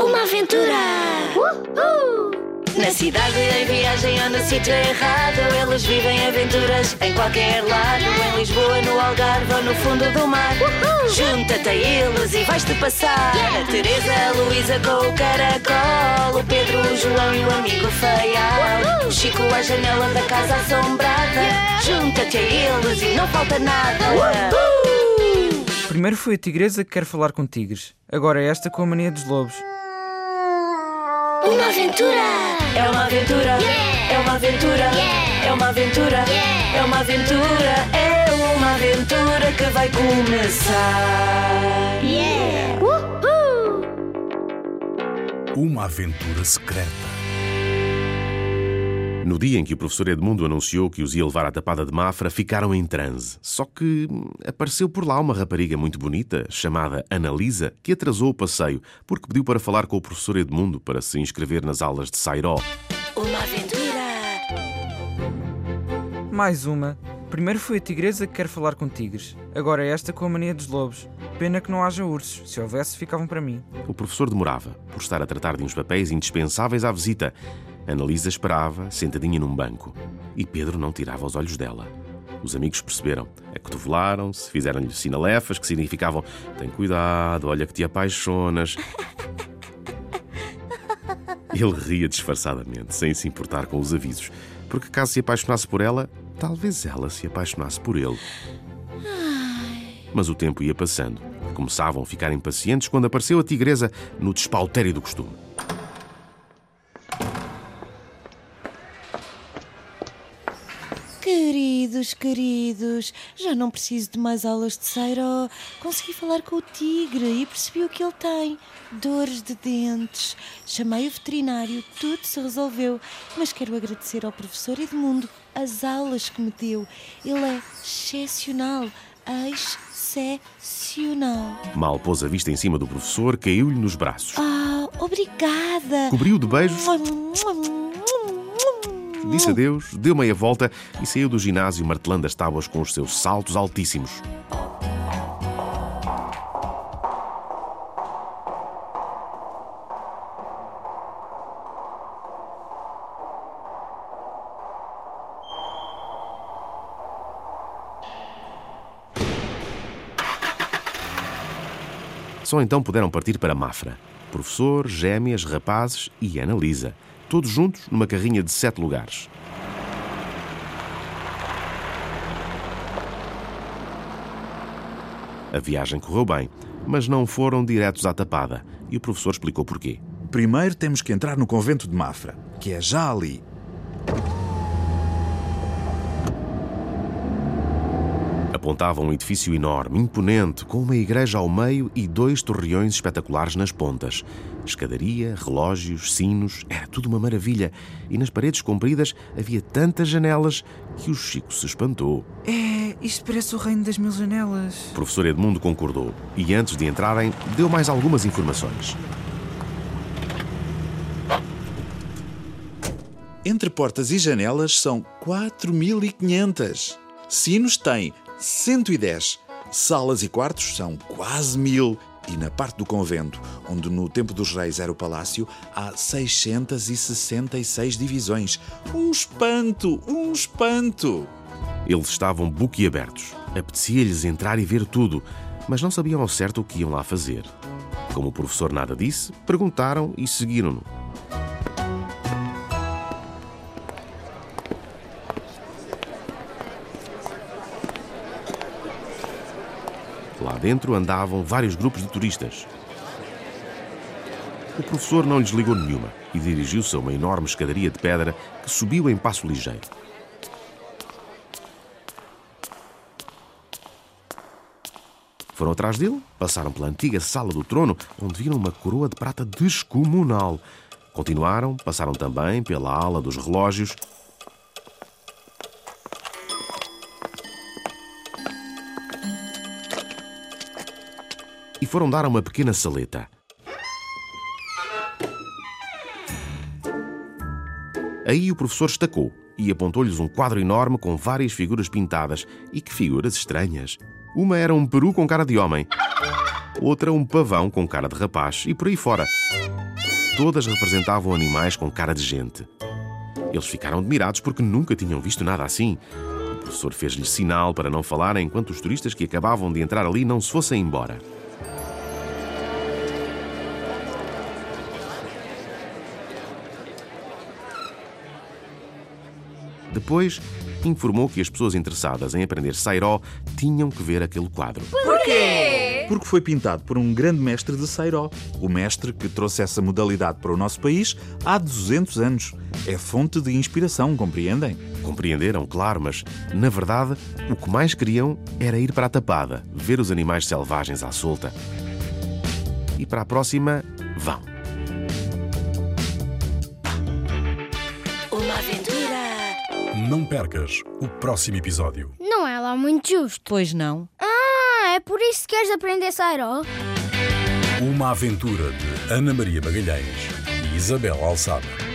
Uma aventura! Na cidade, em viagem ou no sítio errado Eles vivem aventuras em qualquer lado. Em Lisboa, no Algarve ou no fundo do mar. Junta-te a eles e vais-te passar. A Teresa, a Luísa com o caracol. O Pedro, o João e o amigo feial O Chico à janela da casa assombrada. Junta-te a eles e não falta nada. Primeiro foi a tigresa que quer falar com tigres. Agora é esta com a mania dos lobos. Uma aventura! É uma aventura! É uma aventura! É uma aventura! É uma aventura! É uma aventura que vai começar! Uma aventura secreta. No dia em que o professor Edmundo anunciou que os ia levar à tapada de Mafra, ficaram em transe. Só que hum, apareceu por lá uma rapariga muito bonita, chamada Analisa, que atrasou o passeio porque pediu para falar com o professor Edmundo para se inscrever nas aulas de Sairó. Uma aventura! Mais uma. Primeiro foi a tigresa que quer falar com tigres. Agora é esta com a mania dos lobos. Pena que não haja ursos. Se houvesse, ficavam para mim. O professor demorava, por estar a tratar de uns papéis indispensáveis à visita. Analisa esperava, sentadinha num banco. E Pedro não tirava os olhos dela. Os amigos perceberam, acotovelaram-se, fizeram-lhe sinalefas que significavam: tem cuidado, olha que te apaixonas. Ele ria disfarçadamente, sem se importar com os avisos, porque caso se apaixonasse por ela, talvez ela se apaixonasse por ele. Mas o tempo ia passando. Começavam a ficar impacientes quando apareceu a tigresa no despautério do costume. Queridos, queridos, já não preciso de mais aulas de Seiró. Consegui falar com o tigre e percebi o que ele tem. Dores de dentes. Chamei o veterinário, tudo se resolveu. Mas quero agradecer ao professor Edmundo as aulas que me deu. Ele é excepcional. Excepcional. Mal pôs a vista em cima do professor, caiu-lhe nos braços. Ah, obrigada. Cobriu de beijos, disse adeus, deu meia volta e saiu do ginásio martelando as tábuas com os seus saltos altíssimos. Só então puderam partir para Mafra. Professor, gêmeas, rapazes e Ana Lisa. Todos juntos numa carrinha de sete lugares. A viagem correu bem, mas não foram diretos à tapada. E o professor explicou porquê. Primeiro temos que entrar no convento de Mafra, que é já ali. Apontava um edifício enorme, imponente, com uma igreja ao meio e dois torreões espetaculares nas pontas. Escadaria, relógios, sinos, era tudo uma maravilha. E nas paredes compridas havia tantas janelas que o Chico se espantou. É, isto parece o reino das mil janelas. O professor Edmundo concordou e, antes de entrarem, deu mais algumas informações. Entre portas e janelas são 4.500. Sinos têm 110. Salas e quartos são quase mil. E na parte do convento, onde no tempo dos reis era o palácio, há 666 divisões. Um espanto! Um espanto! Eles estavam boquiabertos. Apetecia-lhes entrar e ver tudo, mas não sabiam ao certo o que iam lá fazer. Como o professor nada disse, perguntaram e seguiram-no. Dentro andavam vários grupos de turistas. O professor não lhes ligou nenhuma e dirigiu-se a uma enorme escadaria de pedra que subiu em passo ligeiro. Foram atrás dele, passaram pela antiga sala do trono, onde viram uma coroa de prata descomunal. Continuaram, passaram também pela ala dos relógios. E foram dar a uma pequena saleta. Aí o professor estacou e apontou-lhes um quadro enorme com várias figuras pintadas. E que figuras estranhas! Uma era um peru com cara de homem, outra um pavão com cara de rapaz e por aí fora. todas representavam animais com cara de gente. Eles ficaram admirados porque nunca tinham visto nada assim. O professor fez-lhes sinal para não falar enquanto os turistas que acabavam de entrar ali não se fossem embora. Depois, informou que as pessoas interessadas em aprender Sairó tinham que ver aquele quadro. Porque foi pintado por um grande mestre de Sairó. O mestre que trouxe essa modalidade para o nosso país há 200 anos. É fonte de inspiração, compreendem? Compreenderam, claro, mas, na verdade, o que mais queriam era ir para a tapada, ver os animais selvagens à solta. E para a próxima, vão. Não percas o próximo episódio. Não é lá muito justo. Pois não. Ah, é por isso que queres aprender Sairó? Uma aventura de Ana Maria Magalhães e Isabel Alçada.